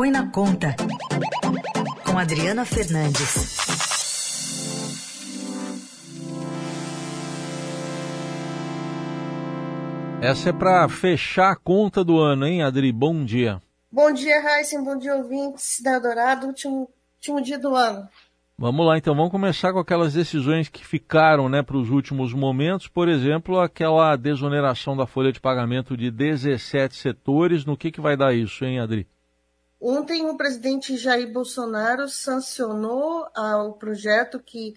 Põe na Conta, com Adriana Fernandes. Essa é para fechar a conta do ano, hein, Adri? Bom dia. Bom dia, Raíssen. Bom dia, ouvintes da Eldorado. Último, último dia do ano. Vamos lá, então. Vamos começar com aquelas decisões que ficaram né, para os últimos momentos. Por exemplo, aquela desoneração da folha de pagamento de 17 setores. No que, que vai dar isso, hein, Adri? Ontem, o presidente Jair Bolsonaro sancionou ah, o projeto que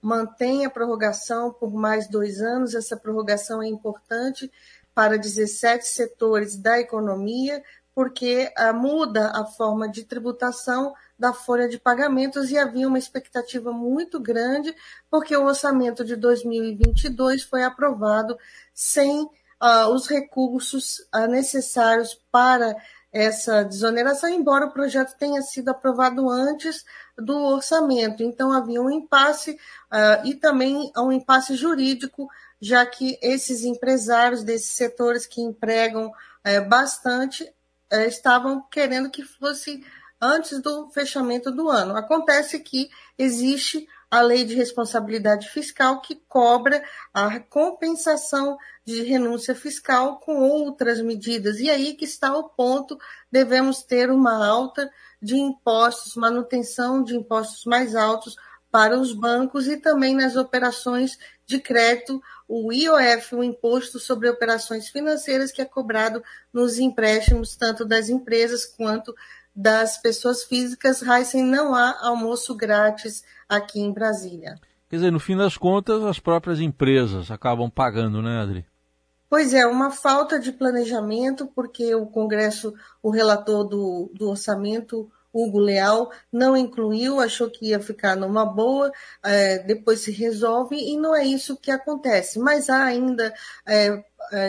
mantém a prorrogação por mais dois anos. Essa prorrogação é importante para 17 setores da economia, porque ah, muda a forma de tributação da folha de pagamentos e havia uma expectativa muito grande, porque o orçamento de 2022 foi aprovado sem uh, os recursos uh, necessários para essa desoneração, embora o projeto tenha sido aprovado antes do orçamento. Então havia um impasse uh, e também um impasse jurídico, já que esses empresários desses setores que empregam uh, bastante uh, estavam querendo que fosse antes do fechamento do ano. Acontece que existe a lei de responsabilidade fiscal que cobra a compensação de renúncia fiscal com outras medidas. E aí que está o ponto, devemos ter uma alta de impostos, manutenção de impostos mais altos para os bancos e também nas operações de crédito, o IOF, o Imposto sobre Operações Financeiras, que é cobrado nos empréstimos tanto das empresas quanto das pessoas físicas, Heisen, não há almoço grátis aqui em Brasília. Quer dizer, no fim das contas, as próprias empresas acabam pagando, né, Adri? Pois é, uma falta de planejamento, porque o Congresso, o relator do, do orçamento, Hugo Leal, não incluiu, achou que ia ficar numa boa, é, depois se resolve, e não é isso que acontece. Mas há ainda é,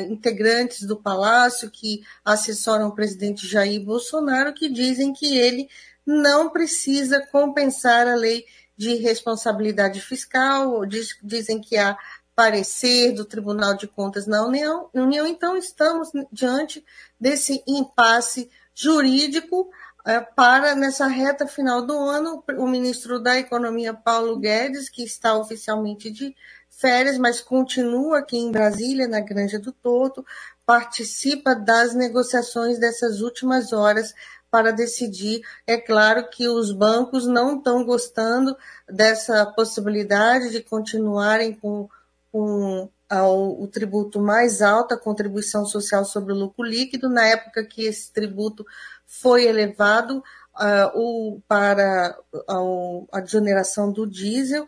integrantes do Palácio que assessoram o presidente Jair Bolsonaro que dizem que ele não precisa compensar a lei de responsabilidade fiscal, diz, dizem que há parecer do Tribunal de Contas na União, União. Então estamos diante desse impasse jurídico é, para, nessa reta final do ano, o ministro da Economia, Paulo Guedes, que está oficialmente de férias, mas continua aqui em Brasília, na Granja do Toto, participa das negociações dessas últimas horas para decidir. É claro que os bancos não estão gostando dessa possibilidade de continuarem com, com ao, o tributo mais alto, a contribuição social sobre o lucro líquido, na época que esse tributo foi elevado uh, o, para a, a do diesel,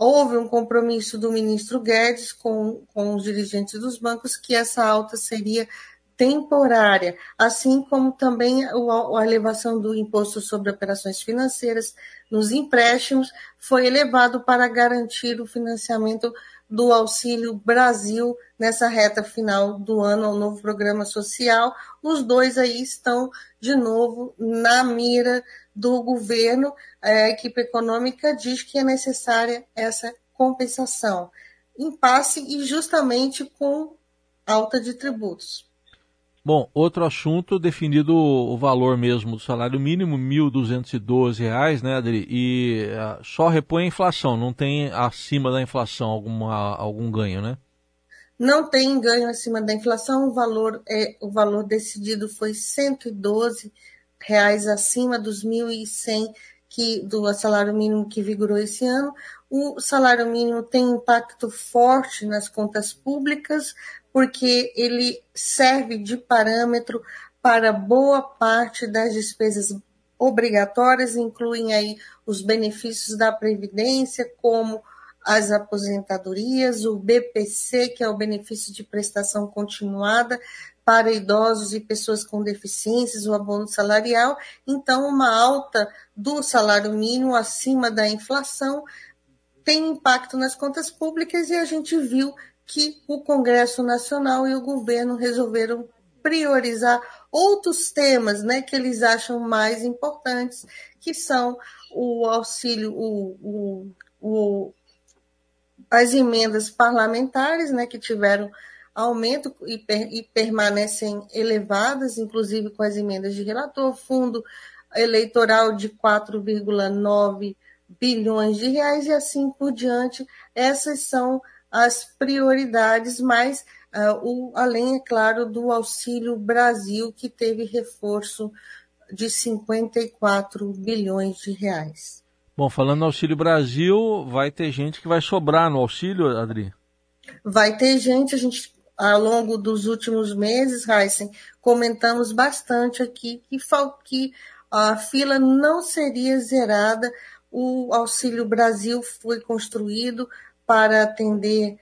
houve um compromisso do ministro Guedes com, com os dirigentes dos bancos que essa alta seria temporária, assim como também a elevação do imposto sobre operações financeiras nos empréstimos foi elevado para garantir o financiamento do Auxílio Brasil nessa reta final do ano ao novo programa social. Os dois aí estão de novo na mira do governo, a equipe econômica diz que é necessária essa compensação. Impasse e justamente com alta de tributos. Bom, outro assunto, definido o valor mesmo do salário mínimo, R$ 1.212, né, Adri? E uh, só repõe a inflação, não tem acima da inflação alguma, algum ganho, né? Não tem ganho acima da inflação, o valor, é, o valor decidido foi 112 reais acima dos 1.100 que do salário mínimo que vigorou esse ano. O salário mínimo tem impacto forte nas contas públicas, porque ele serve de parâmetro para boa parte das despesas obrigatórias, incluem aí os benefícios da previdência, como as aposentadorias, o BPC, que é o benefício de prestação continuada, para idosos e pessoas com deficiências, o abono salarial. Então, uma alta do salário mínimo acima da inflação tem impacto nas contas públicas e a gente viu que o Congresso Nacional e o governo resolveram priorizar outros temas né, que eles acham mais importantes, que são o auxílio, o, o, o as emendas parlamentares, né, que tiveram aumento e, per, e permanecem elevadas, inclusive com as emendas de relator, fundo eleitoral de 4,9 bilhões de reais e assim por diante. Essas são as prioridades, mas uh, o, além, é claro, do Auxílio Brasil, que teve reforço de 54 bilhões de reais. Bom, falando no Auxílio Brasil, vai ter gente que vai sobrar no auxílio, Adri? Vai ter gente, a gente, ao longo dos últimos meses, Heisen, comentamos bastante aqui que, que a fila não seria zerada. O Auxílio Brasil foi construído para atender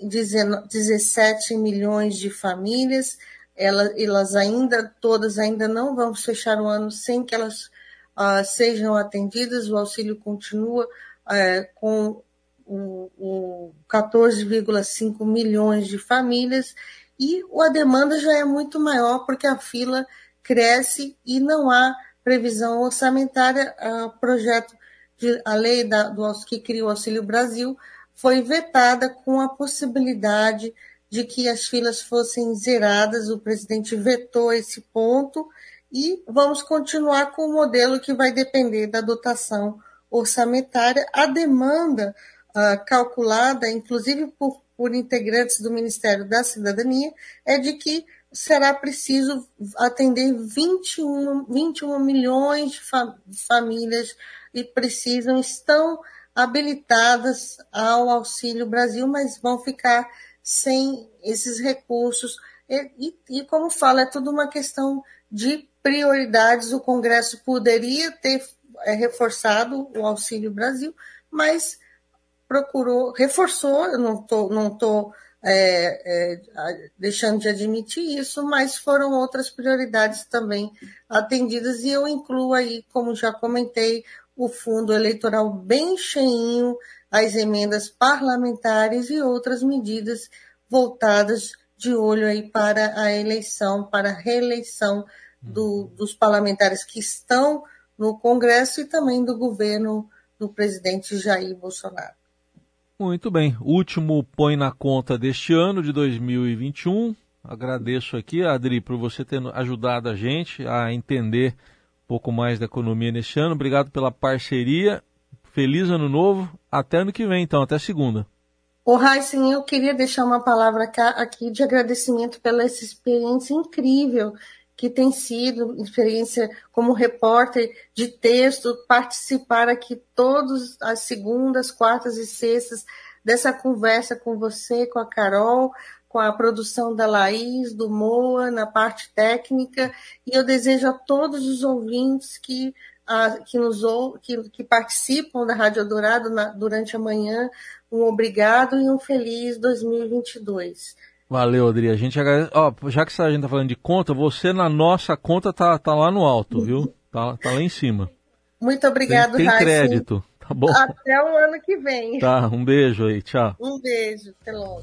17 milhões de famílias. Elas, elas ainda, todas ainda não vão fechar o ano sem que elas uh, sejam atendidas. O auxílio continua uh, com o, o 14,5 milhões de famílias e a demanda já é muito maior porque a fila cresce e não há previsão orçamentária. O projeto a lei da, do, que cria o Auxílio Brasil foi vetada com a possibilidade de que as filas fossem zeradas. O presidente vetou esse ponto e vamos continuar com o modelo que vai depender da dotação orçamentária. A demanda uh, calculada, inclusive por, por integrantes do Ministério da Cidadania, é de que será preciso atender 21, 21 milhões de famílias e precisam, estão habilitadas ao Auxílio Brasil, mas vão ficar sem esses recursos. E, e, e, como fala, é tudo uma questão de prioridades. O Congresso poderia ter é, reforçado o Auxílio Brasil, mas procurou, reforçou, eu não estou não tô, é, é, deixando de admitir isso, mas foram outras prioridades também atendidas, e eu incluo aí, como já comentei, o fundo eleitoral bem cheinho, as emendas parlamentares e outras medidas voltadas de olho aí para a eleição, para a reeleição do, dos parlamentares que estão no Congresso e também do governo do presidente Jair Bolsonaro. Muito bem. Último põe na conta deste ano de 2021. Agradeço aqui, Adri, por você ter ajudado a gente a entender pouco mais da economia neste ano. Obrigado pela parceria. Feliz ano novo. Até ano que vem, então, até segunda. O Heisen, eu queria deixar uma palavra aqui de agradecimento pela essa experiência incrível que tem sido experiência como repórter de texto, participar aqui todas as segundas, quartas e sextas dessa conversa com você, com a Carol, com a produção da Laís, do Moa, na parte técnica, e eu desejo a todos os ouvintes que, a, que, nos, que, que participam da Rádio Dourado na, durante a manhã um obrigado e um feliz 2022. Valeu, Adri. A gente agradece. Ó, já que a gente tá falando de conta, você na nossa conta tá, tá lá no alto, viu? Tá, tá lá em cima. Muito obrigado, Tem, tem crédito, tá bom? Até o ano que vem. Tá, um beijo aí, tchau. Um beijo, até logo.